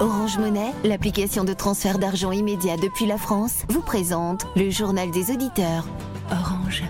Orange Monnaie, l'application de transfert d'argent immédiat depuis la France, vous présente le journal des auditeurs. Orange.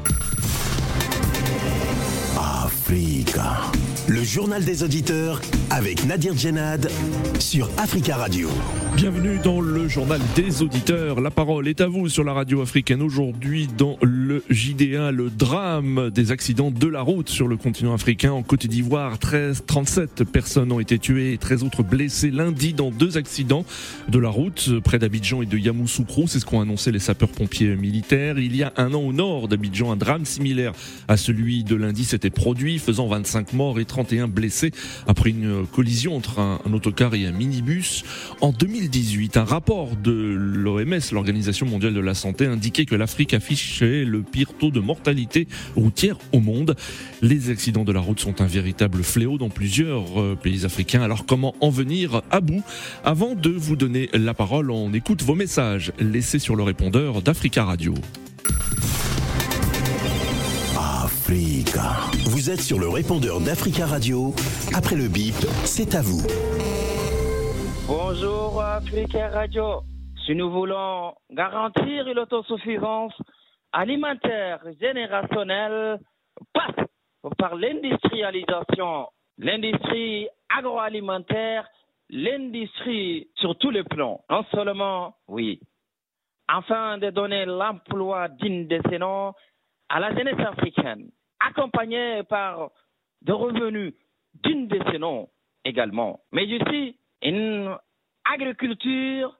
Africa. Le journal des auditeurs avec Nadir Djenad sur Africa Radio. Bienvenue dans le journal des auditeurs. La parole est à vous sur la radio africaine aujourd'hui dans le JDA, le drame des accidents de la route sur le continent africain. En Côte d'Ivoire, 13, 37 personnes ont été tuées et 13 autres blessées lundi dans deux accidents de la route près d'Abidjan et de Yamoussoukro. C'est ce qu'ont annoncé les sapeurs-pompiers militaires. Il y a un an au nord d'Abidjan, un drame similaire à celui de lundi s'était produit, faisant 25 morts et 31 blessés après une collision entre un, un autocar et un minibus. En 2018, un rapport de l'OMS, l'Organisation mondiale de la santé, indiquait que l'Afrique affichait le pire taux de mortalité routière au monde. Les accidents de la route sont un véritable fléau dans plusieurs euh, pays africains. Alors comment en venir à bout? Avant de vous donner la parole, on écoute vos messages laissés sur le répondeur d'Africa Radio. Vous êtes sur le répondeur d'Africa Radio. Après le bip, c'est à vous. Bonjour Africa Radio. Si nous voulons garantir l'autosuffisance alimentaire générationnelle, passe par l'industrialisation, l'industrie agroalimentaire, l'industrie sur tous les plans. Non seulement, oui, afin de donner l'emploi digne de ces noms à la jeunesse africaine, accompagnée par des revenus dignes de ces noms également, mais aussi une agriculture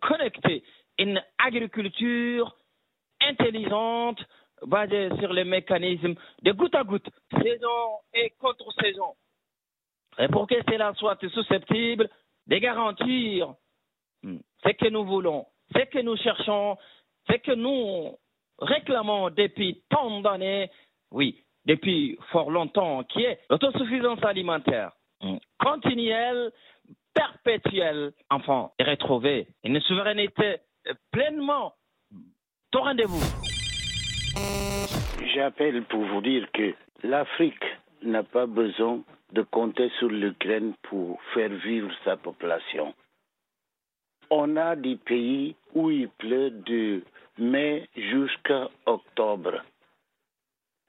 connectée, une agriculture intelligente basée sur les mécanismes de goutte à goutte, saison et contre-saison. Et pour que cela soit susceptible de garantir ce que nous voulons, ce que nous cherchons, ce que nous réclamons depuis tant d'années, oui, depuis fort longtemps, qui est l'autosuffisance alimentaire continuelle, perpétuelle, enfin, et retrouver une souveraineté pleinement au rendez-vous. J'appelle pour vous dire que l'Afrique n'a pas besoin de compter sur l'Ukraine pour faire vivre sa population. On a des pays où il pleut de mai jusqu'à octobre.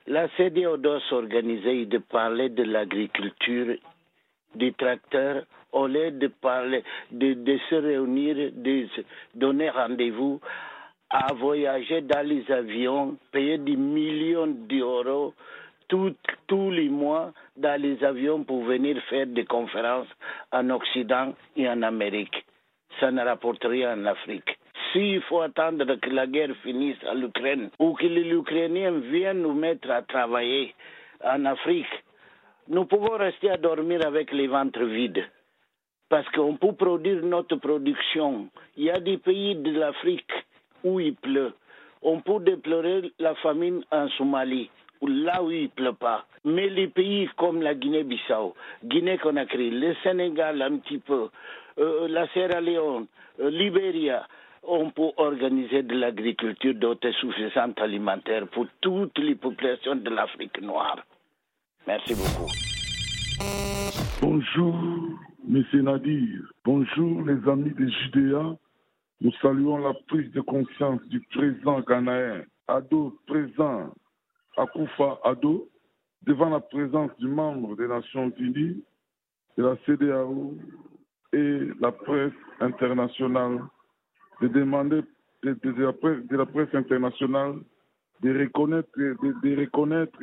La CDO doit s'organiser et de parler de l'agriculture, des tracteurs, au lieu de parler, de, se réunir, de donner rendez-vous à voyager dans les avions, payer des millions d'euros tous les mois dans les avions pour venir faire des conférences en Occident et en Amérique. Ça ne rapporte rien en Afrique. S'il faut attendre que la guerre finisse en Ukraine ou que les Ukrainiens viennent nous mettre à travailler en Afrique, nous pouvons rester à dormir avec les ventres vides. Parce qu'on peut produire notre production. Il y a des pays de l'Afrique où il pleut. On peut déplorer la famine en Somalie, là où il ne pleut pas. Mais les pays comme la Guinée-Bissau, Guinée-Conakry, le Sénégal un petit peu, euh, la Sierra Leone, euh, Libéria, on peut organiser de l'agriculture d'autosuffisance alimentaire pour toutes les populations de l'Afrique noire. Merci beaucoup. Bonjour, Monsieur Nadir. Bonjour, les amis de Judéa. Nous saluons la prise de conscience du président ghanéen, Ado, présent Akoufa Ado, devant la présence du membre des Nations Unies, de la CDAO et la presse internationale, de demander de, la, presse, internationale de reconnaître, de, de reconnaître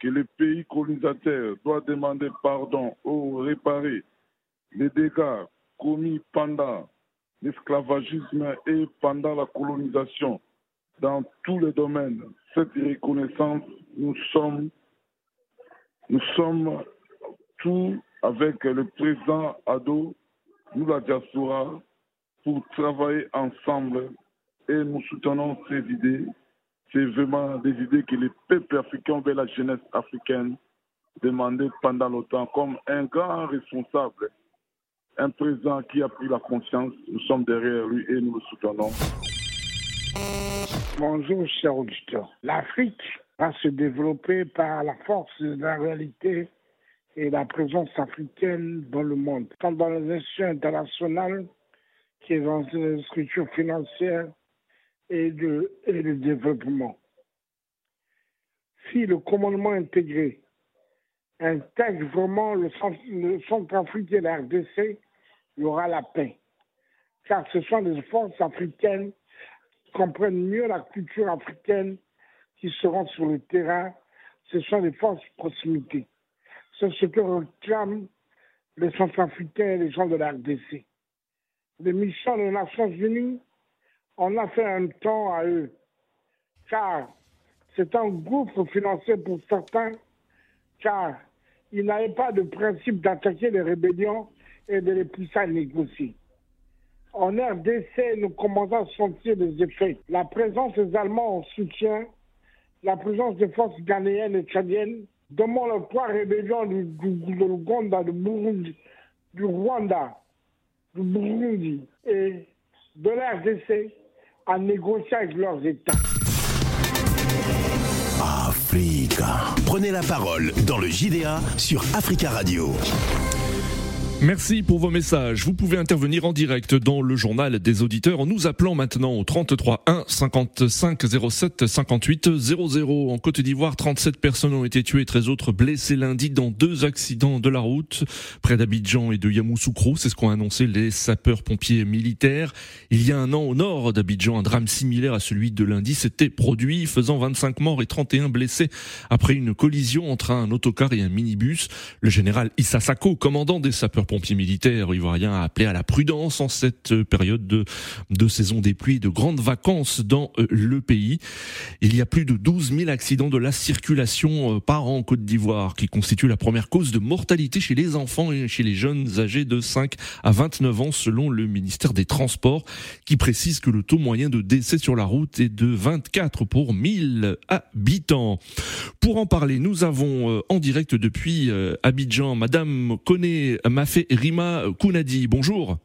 que le pays colonisateur doit demander pardon ou réparer les dégâts commis pendant l'esclavagisme et pendant la colonisation dans tous les domaines. Cette reconnaissance, nous sommes, nous sommes tous avec le président Ado, nous la diaspora, pour travailler ensemble et nous soutenons ces idées. C'est vraiment des idées que les peuples africains vers la jeunesse africaine demandaient pendant longtemps comme un grand responsable, un président qui a pris la conscience. Nous sommes derrière lui et nous le soutenons. Bonjour, cher auditeur. L'Afrique va se développer par la force de la réalité et la présence africaine dans le monde, dans les institutions internationales que dans les structures financières et de, et développement. Si le commandement intégré intègre vraiment le, centre, africain et la RDC, il y aura la paix. Car ce sont des forces africaines qui comprennent mieux la culture africaine qui seront sur le terrain. Ce sont des forces de proximité. C'est ce que réclament les Centrafricains et les gens de la RDC. Les missions des Nations Unies, on a fait un temps à eux. Car c'est un groupe financier pour certains, car il n'avait pas de principe d'attaquer les rébellions et de les pousser à négocier. En RDC, nous commençons à sentir des effets. La présence des Allemands en soutien, la présence des forces ghanéennes et tchadiennes demande les trois rébellions du, du, du Burundi, du Rwanda, Et de l'RDC à négocier avec leurs États. Africa. Prenez la parole dans le JDA sur Africa Radio. Merci pour vos messages. Vous pouvez intervenir en direct dans le journal des auditeurs en nous appelant maintenant au 33 1 55 07 58 00. En Côte d'Ivoire, 37 personnes ont été tuées et 13 autres blessées lundi dans deux accidents de la route près d'Abidjan et de Yamoussoukro. C'est ce qu'ont annoncé les sapeurs-pompiers militaires. Il y a un an au nord d'Abidjan, un drame similaire à celui de lundi s'était produit, faisant 25 morts et 31 blessés après une collision entre un autocar et un minibus. Le général Issa Sako, commandant des sapeurs pompiers militaires ivoiriens a appelé à la prudence en cette période de, de saison des pluies et de grandes vacances dans euh, le pays. Il y a plus de 12 000 accidents de la circulation euh, par an en Côte d'Ivoire, qui constitue la première cause de mortalité chez les enfants et chez les jeunes âgés de 5 à 29 ans, selon le ministère des Transports, qui précise que le taux moyen de décès sur la route est de 24 pour 1000 habitants. Pour en parler, nous avons euh, en direct depuis Abidjan, Madame Koné Mafé Rima Kounadi. Bonjour.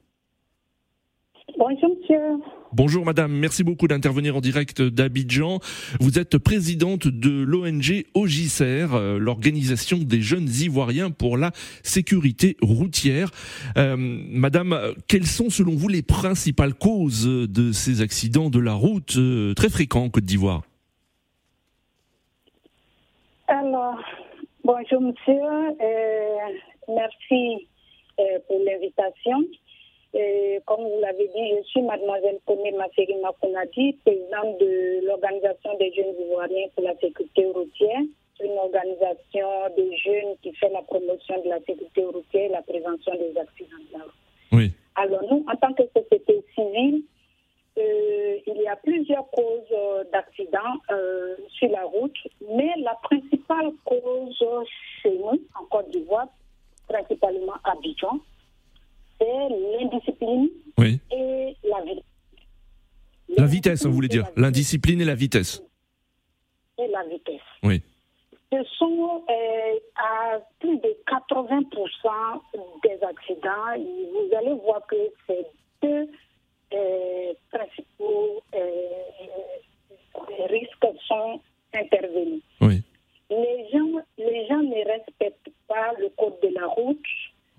Bonjour monsieur. Bonjour madame, merci beaucoup d'intervenir en direct d'Abidjan. Vous êtes présidente de l'ONG OGICER, euh, l'organisation des jeunes ivoiriens pour la sécurité routière. Euh, madame, quelles sont selon vous les principales causes de ces accidents de la route euh, très fréquents en Côte d'Ivoire? Alors, bonjour monsieur, merci pour l'invitation. comme vous l'avez dit, je suis mademoiselle Kone Masseri Makounadi, présidente de l'Organisation des jeunes ivoiriens pour la sécurité routière. Une organisation de jeunes qui fait la promotion de la sécurité routière et la prévention des accidents de la route. Oui. Alors nous, en tant que société civile, euh, il y a plusieurs causes euh, d'accidents sur la route, mais la principale cause chez nous, en Côte d'Ivoire, principalement à Abidjan, c'est l'indiscipline et la vitesse. La vitesse, vous voulez dire L'indiscipline et la vitesse. Et la vitesse. Oui. Ce sont euh, à plus de 80% des accidents. Vous allez voir que ces deux euh, principaux euh, risques sont intervenus. Oui. Les gens, les gens ne respectent pas le code de la route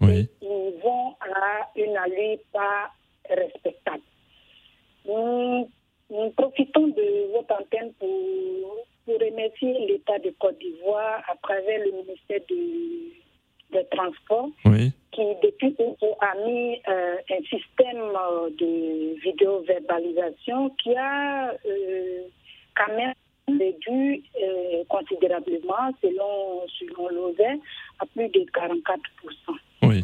et ils vont à une allure pas respectable. Nous, profitons de votre antenne pour, pour remercier l'État de Côte d'Ivoire à travers le ministère des Transports qui, depuis a mis euh, un système euh, de vidéo-verbalisation qui a euh, quand même réduit euh, considérablement, selon, selon l'OVE, à plus de 44 Oui.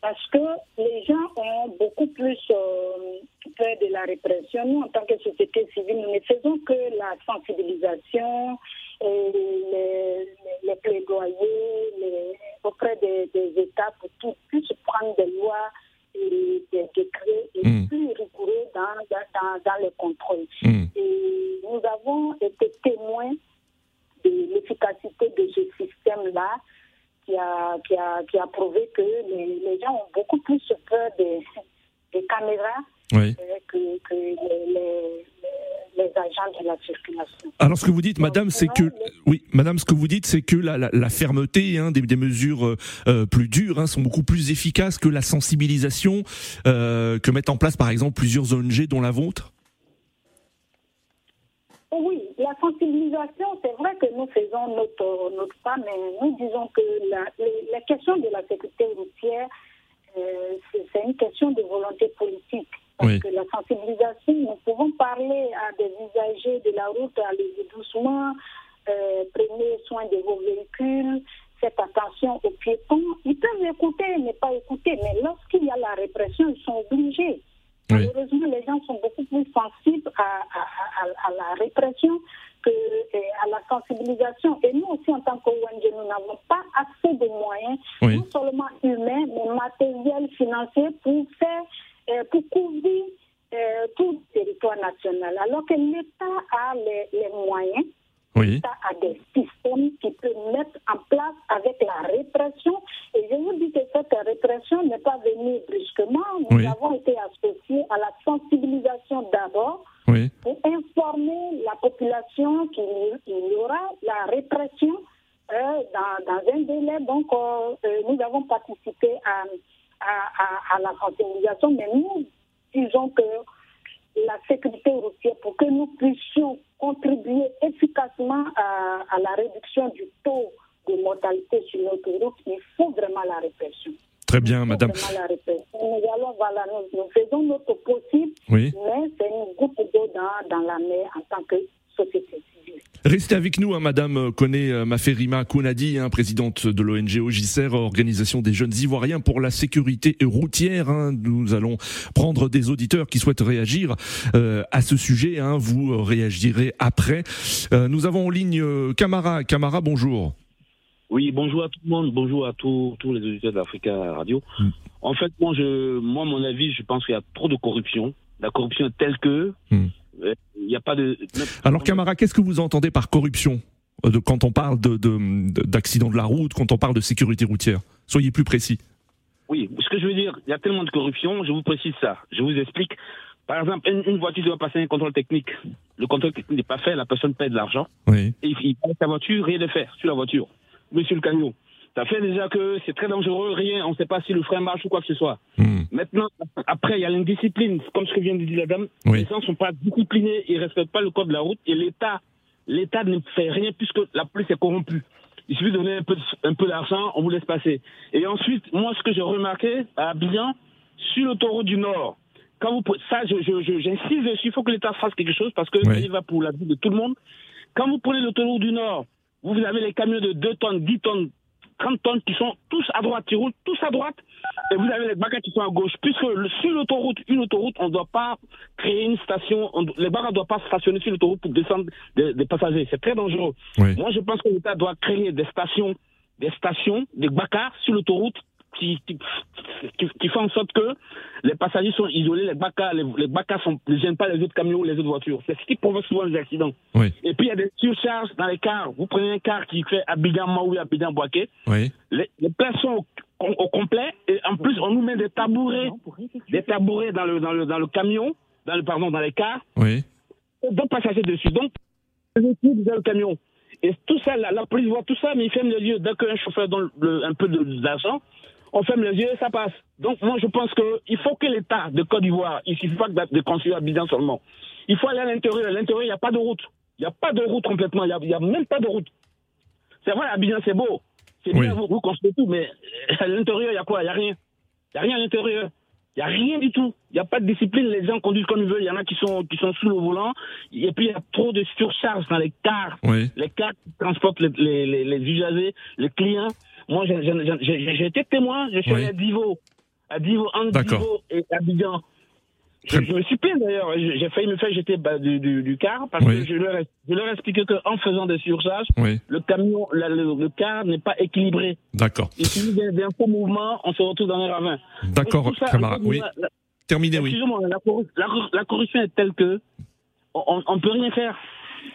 Parce que les gens ont beaucoup plus euh, peur de la répression. Nous, en tant que société civile, nous ne faisons que la sensibilisation, et les, les, plaidoyers auprès des, États pour qu'ils puissent prendre des lois et des décrets et plus rigoureux dans, dans, dans, les contrôles. Hmm. Et nous avons été témoins de l'efficacité de ce système-là qui a, qui, a, qui a prouvé que les, les gens ont beaucoup plus peur des, des caméras euh, que, que les, la circulation. Alors ce que vous dites, Madame, c'est que oui, Madame, ce que vous dites, c'est que la, la, la fermeté hein, des, des, mesures euh, euh, plus dures hein, sont beaucoup plus efficaces que la sensibilisation euh, que mettent en place, par exemple, plusieurs ONG, dont la vôtre? Oui, la sensibilisation, c'est vrai que nous faisons notre, notre pas, mais nous disons que la, la question de la sécurité routière, euh, c'est une question de volonté politique. Parce que la sensibilisation, nous pouvons parler à des usagers de la route, allez doucement, euh, prenez soin de vos véhicules, faites attention aux piétons. Ils peuvent écouter, mais pas écouter, mais lorsqu'il y a la répression, ils sont obligés. Malheureusement, les gens sont beaucoup plus sensibles à, à, à, la répression que à la sensibilisation. Et nous aussi, en tant qu'ONG, nous n'avons pas assez de moyens, non seulement humains, mais matériels, financiers, pour faire, euh, pour couvrir euh, tout le territoire national. Alors que l'État a les, les moyens oui. l'État a des systèmes qui peuvent mettre en place avec la répression. Et je vous dis que cette répression n'est pas venue brusquement. Nous Oui. avons été associés à la sensibilisation d'abord Oui. pour informer la population qu'il il y aura la répression euh, dans, dans un délai. Donc, euh, nous avons participé à, à, à, à la sensibilisation, mais nous disons que la sécurité routière, pour que nous puissions contribuer efficacement à, à la réduction du taux de mortalité sur notre route, il faut vraiment la répression. Très bien, Madame. vraiment la répression. Nous allons, voilà, nous, nous faisons notre possible, Oui. mais c'est une goutte d'eau dans, dans la mer en tant que société. Restez avec nous, hein, Madame connaît euh, Maferima Kounadi, hein, présidente de l'ONG OGICER, Organisation des Jeunes Ivoiriens pour la sécurité routière. hein. Nous allons prendre des auditeurs qui souhaitent réagir euh, à ce sujet. Vous réagirez après. Euh, nous avons en ligne Camara. Camara, bonjour. Oui, bonjour à tout le monde, bonjour à tous les auditeurs d'Africa Radio. Mm. En fait, moi, je, moi, mon avis, je pense qu'il y a trop de corruption. La corruption est telle que Mm. Il n'y a pas de. Alors Camara, qu'est-ce que vous entendez par corruption euh, de, quand on parle de- de- de- la route, quand on parle de sécurité routière? Soyez plus précis. Oui, ce que je veux dire, il y a tellement de corruption. Je vous précise ça. Je vous explique. Par exemple, une, une voiture doit passer un contrôle technique. Le contrôle technique n'est pas fait, la personne paie de l'argent. Oui. Et il, il paye sa voiture, rien de faire sur la voiture. Monsieur le camion, ça fait déjà que c'est très dangereux, rien, on ne sait pas si le frein marche ou quoi que ce soit. Hmm. Maintenant, après, il y a l'indiscipline, comme ce que vient de dire la dame. Oui. Les gens ne sont pas disciplinés, ils ne respectent pas le code de la route et l'État, l'État ne fait rien puisque la police est corrompue. Il suffit de donner un peu, un peu d'argent, on vous laisse passer. Et ensuite, moi, ce que j'ai remarqué à Abidjan, sur l'autoroute du Nord, quand vous, ça, je, je, je- j'insiste dessus, il faut que l'État fasse quelque chose parce que Oui. ça y va pour la vie de tout le monde. Quand vous prenez l'autoroute du Nord, vous avez les camions de 2 tonnes, 10 tonnes, 30 tonnes qui sont tous à droite, qui roulent tous à droite, et vous avez les bagarres qui sont à gauche. Puisque le- sur l'autoroute, une autoroute, on ne doit pas créer une station, on- les bagarres ne doivent pas stationner sur l'autoroute pour descendre des, des passagers. C'est très dangereux. Oui. Moi, je pense que l'État doit créer des stations, des stations, des bacards sur l'autoroute qui, qui, qui, qui font en sorte que les passagers sont isolés, les bacards, les, les sont, ne gênent pas les autres camions, les autres voitures. C'est ce qui provoque souvent les accidents. Oui. Et puis, il y a des surcharges dans les cars. Vous prenez un car qui fait Abidjan-Maui, Abidjan-Boaké. Oui. Les, les places sont au, au complet. Et en plus, on nous met des tabourets, des tabourets dans le, dans le, dans le camion, dans le, pardon, dans les cars Oui. deux passagers dessus. Donc, dans le camion. Et tout ça, la, la police voit tout ça, mais ils ferment les yeux. Dès qu'un chauffeur donne le- un peu d'argent, on ferme les yeux et ça passe. Donc, moi, je pense qu'il faut que l'État de Côte d'Ivoire, il suffit pas de, construire Abidjan seulement. Il faut aller à l'intérieur. À l'intérieur, il n'y a pas de route. Il n'y a pas de route complètement. Il n'y a, même pas de route. C'est vrai, Abidjan, c'est beau. C'est Oui. bien, vous, vous construisez tout, mais à l'intérieur, il y a quoi? Il n'y a rien. Il n'y a rien à l'intérieur. Il n'y a rien du tout. Il n'y a pas de discipline. Les gens conduisent comme ils veulent. Il y en a qui sont, qui sont sous le volant. Et puis, il y a trop de surcharge dans les cars. Oui. Les cars qui transportent les, les, les, les usagers, les clients. Moi, été témoin. Je suis allé à Divo. À Divo, entre. Divo et Abidjan. Je, je me suis plaint d'ailleurs. J'ai failli me faire jeter bah, du, du, du car parce Oui. que je leur, je leur ai expliqué qu'en faisant des surcharges, Oui. le camion, la- le, le car n'est pas équilibré. D'accord. Il suffit d'un d'un faux mouvement, on se retrouve dans un ravin. D'accord, Donc, tout ça, Camara. la- Oui. la- Terminé, oui. Excusez-moi, la- la corruption est telle que on ne peut rien faire.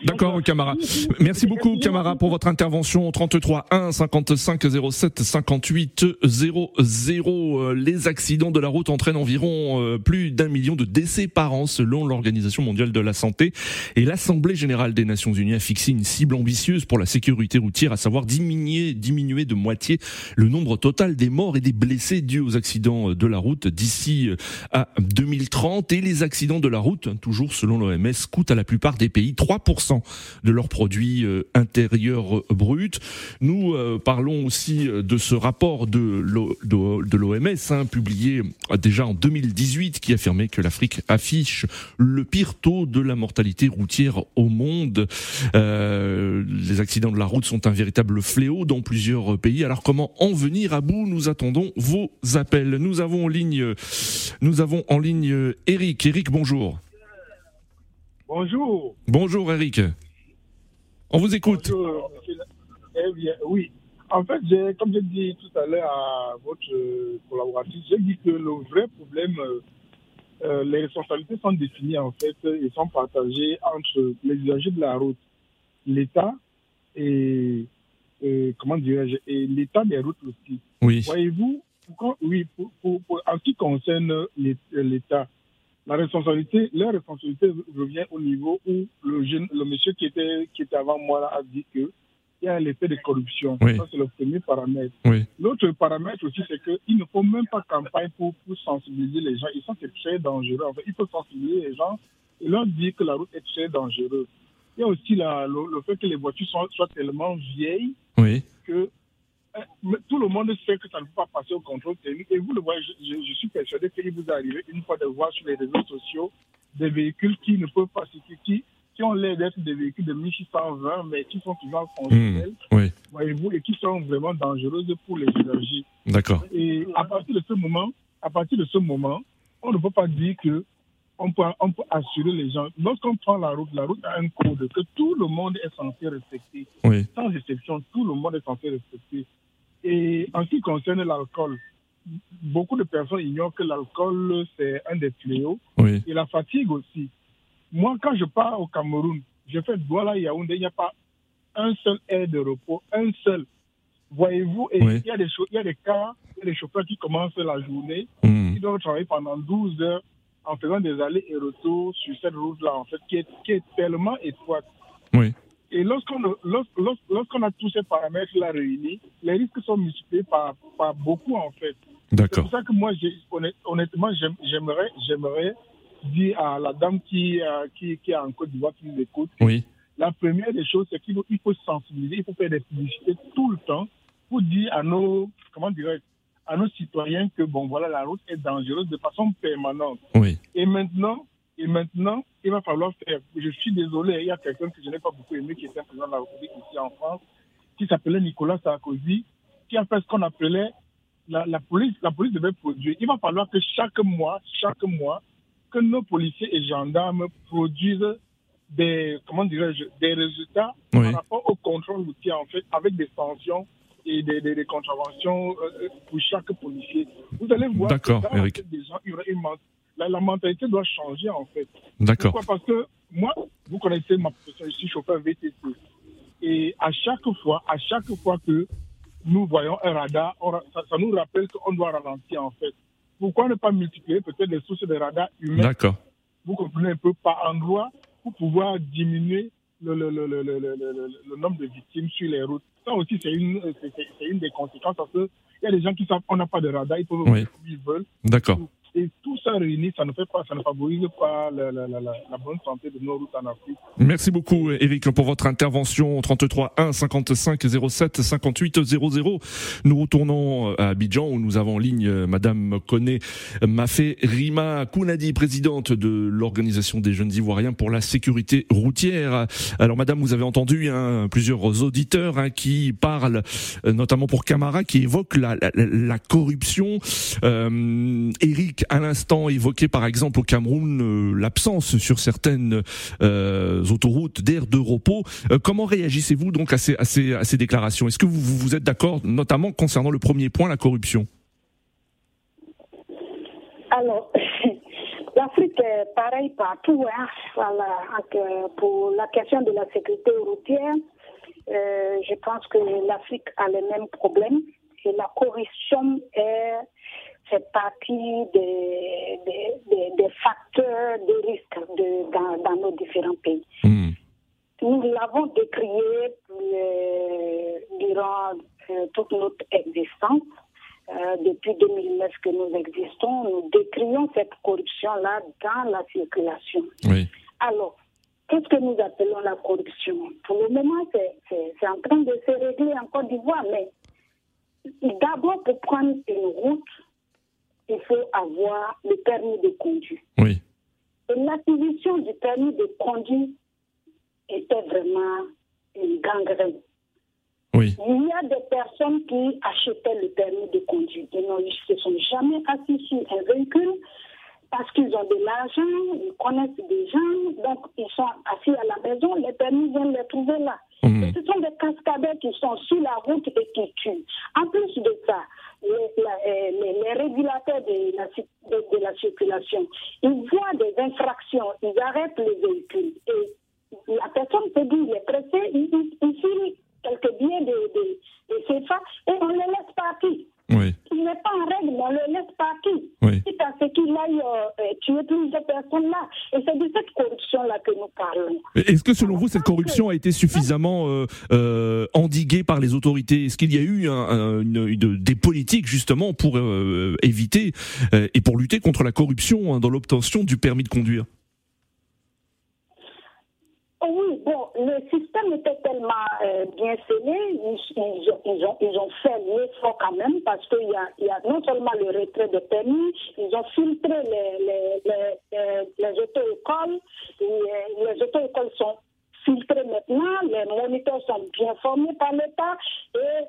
D'accord, Camara. Merci beaucoup, Camara, pour votre intervention. 33 1 55 07 58 00. Les accidents de la route entraînent environ euh, plus d'un million de décès par an, selon l'Organisation mondiale de la santé. Et l'Assemblée générale des Nations unies a fixé une cible ambitieuse pour la sécurité routière, à savoir diminuer, diminuer de moitié le nombre total des morts et des blessés dus aux accidents de la route d'ici à 2030. Et les accidents de la route, toujours selon l'OMS, coûtent à la plupart des pays 3% de leurs produits euh, intérieurs bruts. Nous euh, parlons aussi euh, de ce rapport de l'OMS hein, publié déjà en 2018 qui affirmait que l'Afrique affiche le pire taux de la mortalité routière au monde. les accidents de la route sont un véritable fléau dans plusieurs pays. Alors comment en venir à bout? Nous attendons vos appels. Nous avons en ligne, nous avons en ligne Eric. Eric, bonjour. Bonjour. Bonjour Eric. On vous écoute. Bonjour, eh bien, oui. En fait, comme j'ai dit tout à l'heure à votre collaboratrice, j'ai dit que le vrai problème, euh, euh, les responsabilités sont définies en fait et sont partagées entre les usagers de la route, l'État et, comment dirais-je, et l'État des routes aussi. Oui. Voyez-vous, oui, pour, en ce qui concerne l'État, la responsabilité, leur responsabilité revient au niveau où le jeune, le monsieur qui était, qui était avant moi là, a dit que il y a l'effet de corruption. Ça, c'est le premier paramètre. L'autre paramètre aussi, c'est qu'il ne faut même pas campagne pour, pour sensibiliser les gens. Ils sont très dangereux. En fait, il faut sensibiliser les gens et leur dire que la route est très dangereuse. Il y a aussi la, le, fait que les voitures soient, soient tellement vieilles que tout le monde sait que ça ne peut pas passer au contrôle technique. Et vous le voyez, je, suis persuadé qu'il vous arrive une fois de voir sur les réseaux sociaux des véhicules qui ne peuvent pas qui, qui ont l'air d'être des véhicules de 1620, mais qui sont toujours fonctionnels, mmh, voyez-vous, et qui sont vraiment dangereuses pour les usagers. D'accord. Et à partir de ce moment, à partir de ce moment, on ne peut pas dire que on peut, on peut assurer les gens. Lorsqu'on prend la route, la route a un code que tout le monde est censé respecter. Sans exception, tout le monde est censé respecter. Et en ce qui concerne l'alcool, beaucoup de personnes ignorent que l'alcool, c'est un des fléaux. Et la fatigue aussi. Moi, quand je pars au Cameroun, je fais Douala Yaoundé, il n'y a pas un seul air de repos, un seul. Voyez-vous, il, y a des il y a des cas, il y a des chauffeurs qui commencent la journée, mmh. qui doivent travailler pendant 12 heures en faisant des allers et retours sur cette route-là, en fait, qui est, qui est tellement étroite. Oui. Et lorsqu'on lorsqu'on a tous ces paramètres-là réunis, les risques sont multipliés par, par beaucoup, en fait. D'accord. C'est pour ça que moi, honnêtement, j'aimerais, j'aimerais dire à la dame qui, euh, qui, qui est en Côte d'Ivoire, qui nous écoute, oui. la première des choses, c'est qu'il faut, il faut sensibiliser, il faut faire des publicités tout le temps pour dire à nos, comment dirais à nos citoyens que, bon, voilà, la route est dangereuse de façon permanente. Oui. Et maintenant, et maintenant, il va falloir faire. Je suis désolé, il y a quelqu'un que je n'ai pas beaucoup aimé qui était président de la République ici en France, qui s'appelait Nicolas Sarkozy, qui a fait ce qu'on appelait la, police. La police devait produire. Il va falloir que chaque mois, chaque mois, que nos policiers et gendarmes produisent des, comment dirais-je, des résultats par rapport au contrôle routier, en fait, avec des sanctions et des, des, contraventions euh, pour chaque policier. Vous allez voir D'accord, Eric. des gens, il y aura une la, mentalité doit changer en fait. D'accord. Pourquoi? Parce que moi, vous connaissez ma profession, je suis chauffeur VTC. Et à chaque fois, à chaque fois que nous voyons un radar, ça, nous rappelle qu'on doit ralentir en fait. Pourquoi ne pas multiplier peut-être les sources de radars humains? D'accord. Vous comprenez un peu par endroit pour pouvoir diminuer le, le, le, le, nombre de victimes sur les routes. Ça aussi, c'est une, une des conséquences parce qu'il y a des gens qui savent qu'on n'a pas de radar, ils peuvent oui. ils veulent. D'accord. Tout ça ne fait pas, ça ne pas la, bonne santé de nos routes en Afrique? Merci beaucoup, Eric, pour votre intervention. 33 1 55 07 58 00. Nous retournons à Abidjan où nous avons en ligne euh, Madame Koné Mafé Rima Kounadi, présidente de l'Organisation des jeunes Ivoiriens pour la sécurité routière. Alors, Madame, vous avez entendu hein, plusieurs auditeurs hein, qui parlent, euh, notamment pour Camara, qui évoquent la, la corruption. Euh, Eric à l'instant évoqué par exemple au Cameroun euh, l'absence sur certaines euh, autoroutes d'air de repos. Euh, comment réagissez-vous donc à ces, déclarations? Est-ce que vous, vous êtes d'accord notamment concernant le premier point, la corruption? Alors, L'Afrique est pareil partout. Hein. Voilà. Pour la question de la sécurité routière, je pense que l'Afrique a les mêmes problèmes et la corruption est fait partie des, des, des, facteurs de risque de, dans, dans, nos différents pays. Hmm. Nous l'avons décrié euh, durant euh, toute notre existence. Euh, depuis 2009 que nous existons, nous décrions cette corruption-là dans la circulation. Oui. Alors, qu'est-ce que nous appelons la corruption? Pour le moment, c'est en train de se régler en Côte d'Ivoire, mais d'abord, pour prendre une route, il faut avoir le permis de conduire. Oui. Et l'acquisition du permis de conduire était vraiment une gangrène. Oui. Il y a des personnes qui achetaient le permis de conduire. Ils ne se sont jamais assis sur un véhicule parce qu'ils ont de l'argent, ils connaissent des gens, donc ils sont assis à la maison, les permis viennent les trouver là. Mmh. ce sont des cascadeurs qui sont sur la route et qui tuent. En plus de ça, les, les, régulateurs de la, circulation, ils voient des infractions, ils arrêtent les véhicules. Et la personne se dit, il est pressé, il, il, quelques billets de, de, de CFA et on le laisse partir. Oui. Il n'est pas en règle, on le laisse partir. Oui. C'est à ce qu'il aille euh, tuer plusieurs personnes là. Et c'est de cette corruption-là que nous parlons. Est-ce que selon vous, cette corruption a été suffisamment euh, euh, endiguée par les autorités? Est-ce qu'il y a eu un, un, une, une, des politiques justement pour euh, éviter euh, et pour lutter contre la corruption hein, dans l'obtention du permis de conduire? Oui, bon, le système était tellement euh, bien scellé, ils, ils, ils, ont, ils ont fait l'effort quand même parce qu'il y y a non seulement le retrait de permis, ils ont filtré les, les, les, les auto-écoles, les auto-écoles sont filtrées maintenant, les moniteurs sont bien formés par l'État et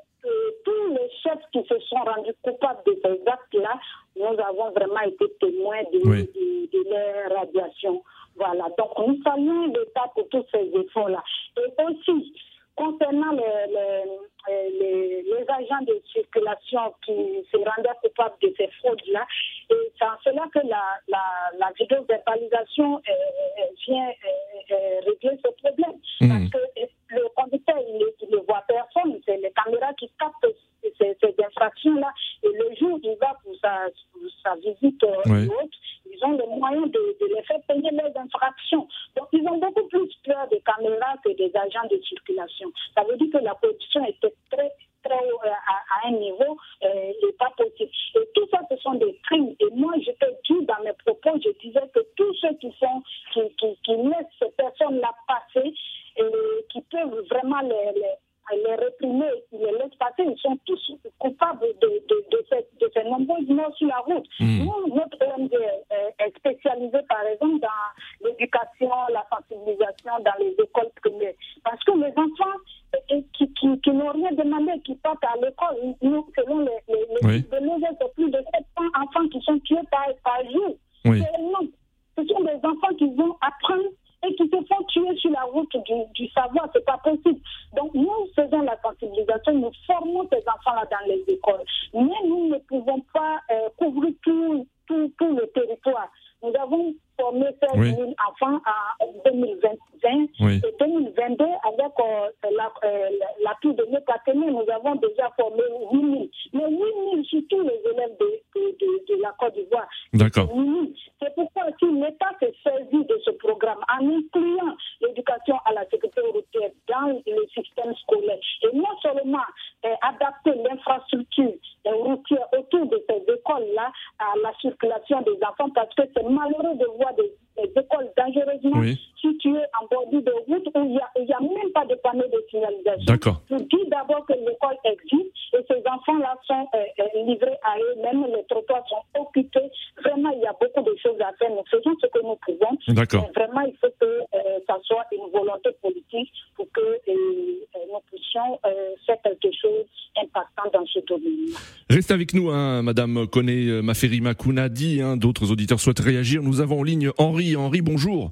tous les chefs qui se sont rendus coupables de ces actes-là, nous avons vraiment été témoins de, Oui. de, de leur radiation. Voilà, donc nous saluons l'État pour tous ces efforts-là. Et aussi, concernant les, les, les, les agents de circulation qui se rendaient coupables de ces fraudes-là, et c'est en cela que la, la, la vidéo-verbalisation euh, euh, vient euh, euh, régler ce problème. Mhm. Parce que le conducteur, il ne le voit personne, c'est les caméras qui captent ces, ces infractions-là. Et le jour où il va pour sa, pour sa visite euh, Oui. ou autre, ils ont les moyens de, de les faire payer leurs infractions. Donc, ils ont beaucoup plus peur des caméras que des agents de circulation. Ça veut dire que la corruption était très, très euh, à, à un niveau euh, pas possible. Et tout ça, ce sont des crimes. Et moi, je te dis dans mes propos, je disais que tous ceux qui font, qui, qui, qui laissent ces personnes-là passer, et qui peuvent vraiment les, les, les réprimer, qui les laissent passer, ils sont tous coupables de, de, de, ces, de ces nombreuses morts sur la route. Nous, en incluant l'éducation à la sécurité routière dans le système scolaire. Et non seulement euh, adapter l'infrastructure euh, routière autour de ces écoles-là à la circulation des enfants, parce que c'est malheureux de voir des, des écoles dangereusement Oui. situées en bordure de route où il n'y a, même pas de panneau de signalisation. D'accord. Je dis d'abord que l'école existe enfants-là sont euh, euh, livrés à eux-mêmes, les trottoirs sont occupés. Vraiment, il y a beaucoup de choses à faire. Nous faisons ce que nous pouvons. D'accord. Vraiment, il faut que euh, ça soit une volonté politique pour que euh, nous puissions faire quelque chose d'impactant dans ce domaine. Reste avec nous, hein, Madame Koné Maferi Makounadi. Hein, D'autres auditeurs souhaitent réagir. Nous avons en ligne Henri. Henri, bonjour.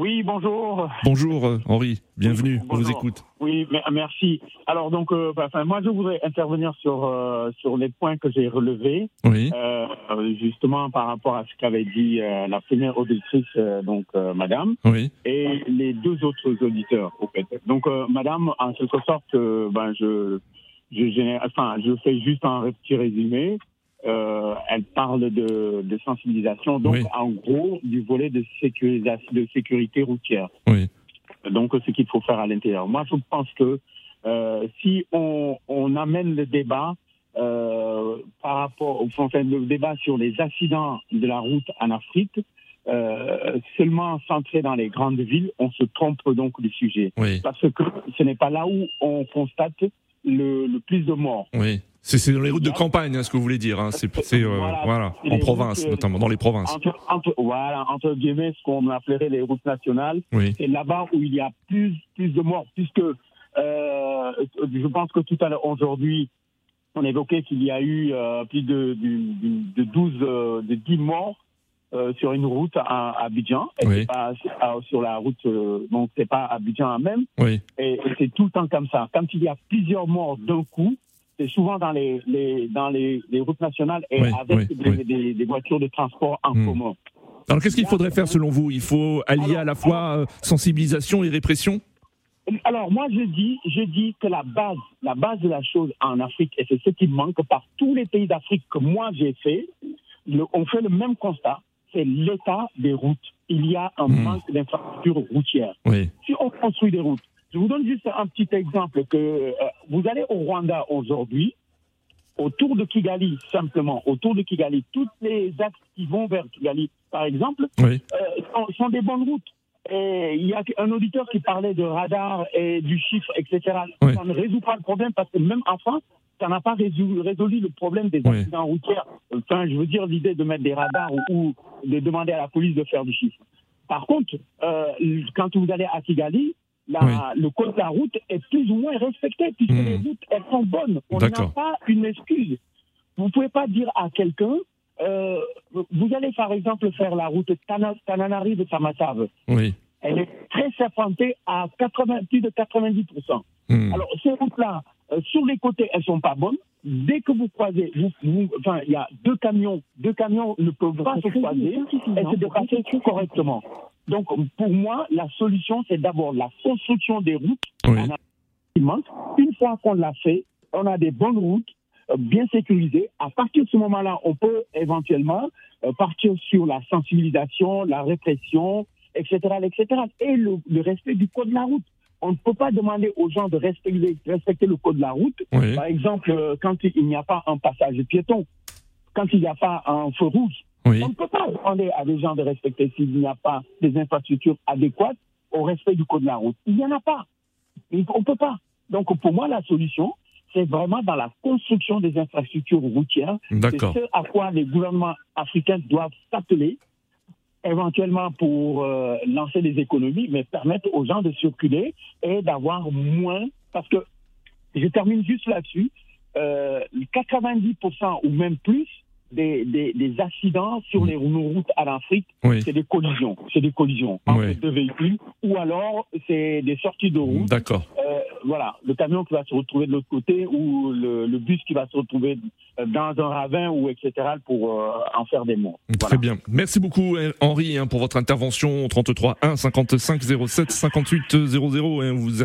Oui, bonjour. Bonjour euh, Henri, bienvenue, on vous écoute. Oui, merci. Alors donc, euh, bah, enfin, moi je voudrais intervenir sur euh, sur les points que j'ai relevés, Oui, justement par rapport à ce qu'avait dit la première auditrice, donc Madame, oui, et les deux autres auditeurs. Au fait. Donc Madame, en quelque sorte, ben je je enfin je fais juste un petit résumé. Euh, elle parle de, de sensibilisation, donc Oui. en gros du volet de, sécurisation, de sécurité routière. oui, Donc ce qu'il faut faire à l'intérieur. Moi, je pense que euh, si on, on amène le débat euh, par rapport, enfin le débat sur les accidents de la route en Afrique, seulement centré dans les grandes villes, on se trompe donc du sujet. oui, Parce que ce n'est pas là où on constate le, le plus de morts. oui. C'est dans les routes de campagne, hein, ce que vous voulez dire. Hein. C'est euh, Voilà. en province routes, euh, notamment, dans les provinces. Entre, entre- voilà, entre guillemets, ce qu'on appellerait les routes nationales, Oui, c'est là-bas où il y a plus, plus de morts, puisque euh, je pense que tout à l'heure, aujourd'hui, on évoquait qu'il y a eu euh, plus de, de, de 12, euh, de 10 morts sur une route à, à Abidjan, et Oui. c'est pas à- sur la route, donc c'est pas Abidjan même, oui, et, et c'est tout le temps comme ça. Quand il y a plusieurs morts d'un coup, c'est souvent dans les, les dans les, les routes nationales et Oui, avec oui, des, oui. Des, des voitures de transport en Hmm. commun. Alors qu'est-ce qu'il faudrait faire selon vous? Il faut allier à la fois euh, sensibilisation et répression? Alors moi je dis, je dis que la base, la base de la chose en Afrique, et c'est ce qui manque par tous les pays d'Afrique que moi j'ai fait, le- on fait le même constat, c'est l'état des routes. Il y a un Hmm. manque d'infrastructures routières. Oui, Si on construit des routes, je vous donne juste un petit exemple que euh, vous allez au Rwanda aujourd'hui, autour de Kigali simplement, autour de Kigali, tous les axes qui vont vers Kigali, par exemple, oui, euh, sont, sont des bonnes routes. Et il y a un auditeur qui parlait de radar et du chiffre, etc. Oui. Ça ne résout pas le problème parce que même en France, ça n'a pas résolu, résolu le problème des Oui. accidents routiers. Enfin, je veux dire l'idée de mettre des radars ou, ou de demander à la police de faire du chiffre. Par contre, euh, quand vous allez à Kigali, la- le code de la route est plus ou moins respecté puisque Hmm. les routes, elles sont bonnes. On n'a pas une excuse. Vous ne pouvez pas dire à quelqu'un, euh, vous allez par exemple faire la route Tana- Tananarive Tamatave. oui. Elle est très serpentée à 80, plus de 90%. Hmm. Alors, ces routes-là, euh, sur les côtés, elles sont pas bonnes. Dès que vous croisez, vous, vous- enfin, il y a deux camions, deux camions ne peuvent pas se croiser et se dépasser correctement. Donc, pour moi, la solution, c'est d'abord la construction des routes Oui. Une fois qu'on l'a fait, on a des bonnes routes euh, bien sécurisées. À partir de ce moment-là, on peut éventuellement euh, partir sur la sensibilisation, la répression, etc., etc. Et le, le respect du code de la route. On ne peut pas demander aux gens de respecter, respecter le code de la route. Oui. Par exemple, euh, quand il n'y a pas un passage piéton, quand il n'y a pas un feu rouge, Oui. on ne peut pas demander à des gens de respecter s'il n'y a pas des infrastructures adéquates au respect du code de la route. Il n'y en a pas. On ne peut pas. Donc, pour moi, la solution, c'est vraiment dans la construction des infrastructures routières. C'est ce à quoi les gouvernements africains doivent s'atteler, éventuellement pour euh, lancer des économies, mais permettre aux gens de circuler et d'avoir moins. Parce que, je termine juste là-dessus, euh, 90% ou même plus des, des, des accidents sur les nos routes en Afrique, Oui. c'est des collisions. C'est des collisions entre Oui. deux véhicules ou alors c'est des sorties de route. D'accord. Euh, voilà, le camion qui va se retrouver de l'autre côté ou le, le bus qui va se retrouver euh, dans un ravin ou etc. pour euh, en faire des morts. Très bien. Merci beaucoup Henri hein, pour votre intervention 33 1 55 07 58 00. hein. Vous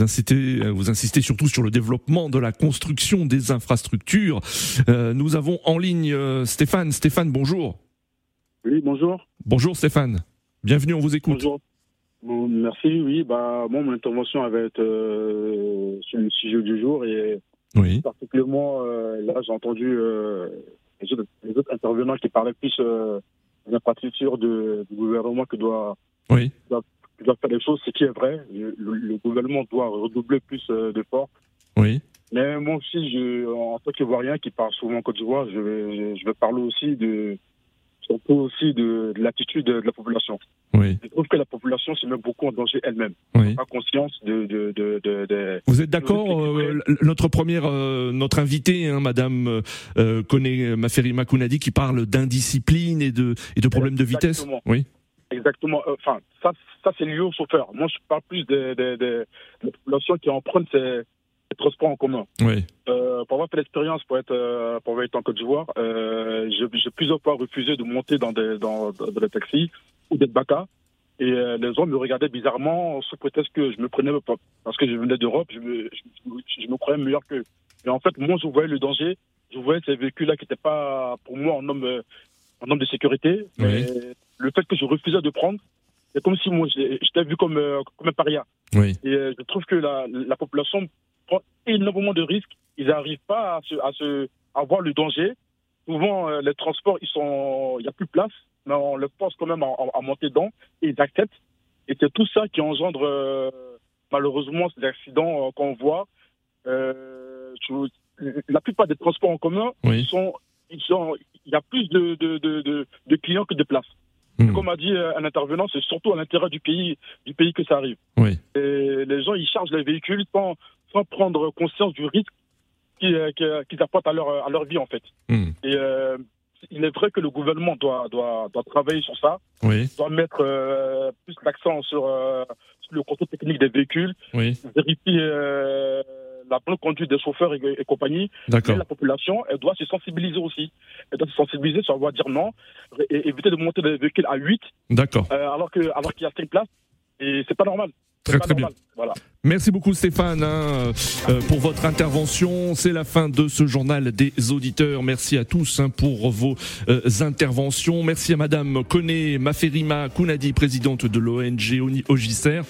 incitez, vous insistez surtout sur le développement de la construction des infrastructures. Euh, nous avons en ligne euh, Stéphane. Stéphane, bonjour. Oui, bonjour. Bonjour Stéphane. Bienvenue, on vous écoute. Bonjour. Bon, merci, oui. Bah, moi, mon intervention va être euh, sur le sujet du jour et Oui. particulièrement, euh, là, j'ai entendu euh, les, autres, les autres intervenants qui parlaient plus de- du gouvernement qui doit, Oui. doit, faire des choses, ce qui est vrai. Le, le gouvernement doit redoubler plus d'efforts. Oui. Mais moi aussi, je, en tant qu'Ivoirien qui parle souvent en Côte d'Ivoire, je je, je vais parler aussi de, surtout aussi de, de l'attitude de la population. Oui. Je trouve que la population se met beaucoup en danger elle-même. Oui. Pas conscience de, de, de, de, de- Vous êtes d'accord euh, Notre première, euh, notre invitée, hein, Madame euh, euh, Koné Maferi Makounadi, qui parle d'indiscipline et de et de problèmes de vitesse. Exactement. Oui. Exactement. Euh, enfin, ça, ça c'est lié aux chauffeurs. Moi, je parle plus des, des populations qui empruntent ces, ces transports en commun. Oui. Euh, pour avoir fait l'expérience pour être euh, pour être en Côte d'Ivoire, euh, j'ai plusieurs fois refusé de monter dans des dans, dans des taxis ou des bacas. Et euh, les gens me regardaient bizarrement sous prétexte que je me prenais parce que je venais d'Europe, je me, je, je me croyais meilleur qu'eux. Et en fait, moi, je voyais le danger. Je voyais ces véhicules-là qui n'étaient pas pour moi en homme en homme de sécurité. Mais le fait que je refusais de prendre, c'est comme si moi j'étais vu comme, comme un paria. Oui. Et je trouve que la, la population prend énormément de risques. Ils n'arrivent pas à, se, à, se, à voir le danger. Souvent, euh, les transports, ils sont, il n'y a plus de place, mais on le force quand même à, à monter dedans et ils acceptent. Et c'est tout ça qui engendre euh, malheureusement ces accidents qu'on voit. Je, la plupart des transports en commun, Oui. ils sont, il y a plus de, de, de, clients que de places. Hmm. Comme a dit euh, un intervenant, c'est surtout à l'intérieur du pays, du pays que ça arrive. Oui. Et les gens, ils chargent les véhicules sans, sans prendre conscience du risque qu'ils euh, qu'ils- apportent à leur, à leur vie, en fait. Hmm. Et euh, il est vrai que le gouvernement doit, doit, doit travailler sur ça, Oui. doit mettre euh, plus l'accent sur, euh, sur le contrôle technique des véhicules, Oui. vérifier la bonne conduite des chauffeurs et, et compagnie. Mais la population, elle doit se sensibiliser aussi. Elle doit se sensibiliser sur savoir dire non et éviter de monter des véhicules à 8 D'accord. euh, alors que alors qu'il y a 5 places. Et c'est pas normal. Très très normal. Voilà. Merci beaucoup Stéphane hein, euh, pour votre intervention. C'est la fin de ce journal des auditeurs. Merci à tous hein, pour vos euh, interventions. Merci à Madame Kone Maferima Kounadi, présidente de l'ONG OGICER,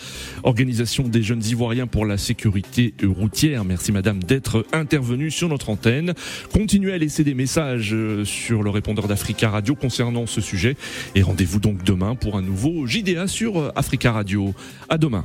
Organisation des jeunes Ivoiriens pour la sécurité routière. Merci Madame d'être intervenue sur notre antenne. Continuez à laisser des messages euh, sur le répondeur d'Africa Radio concernant ce sujet. Et rendez-vous donc demain pour un nouveau JDA sur euh, Africa Radio. À demain.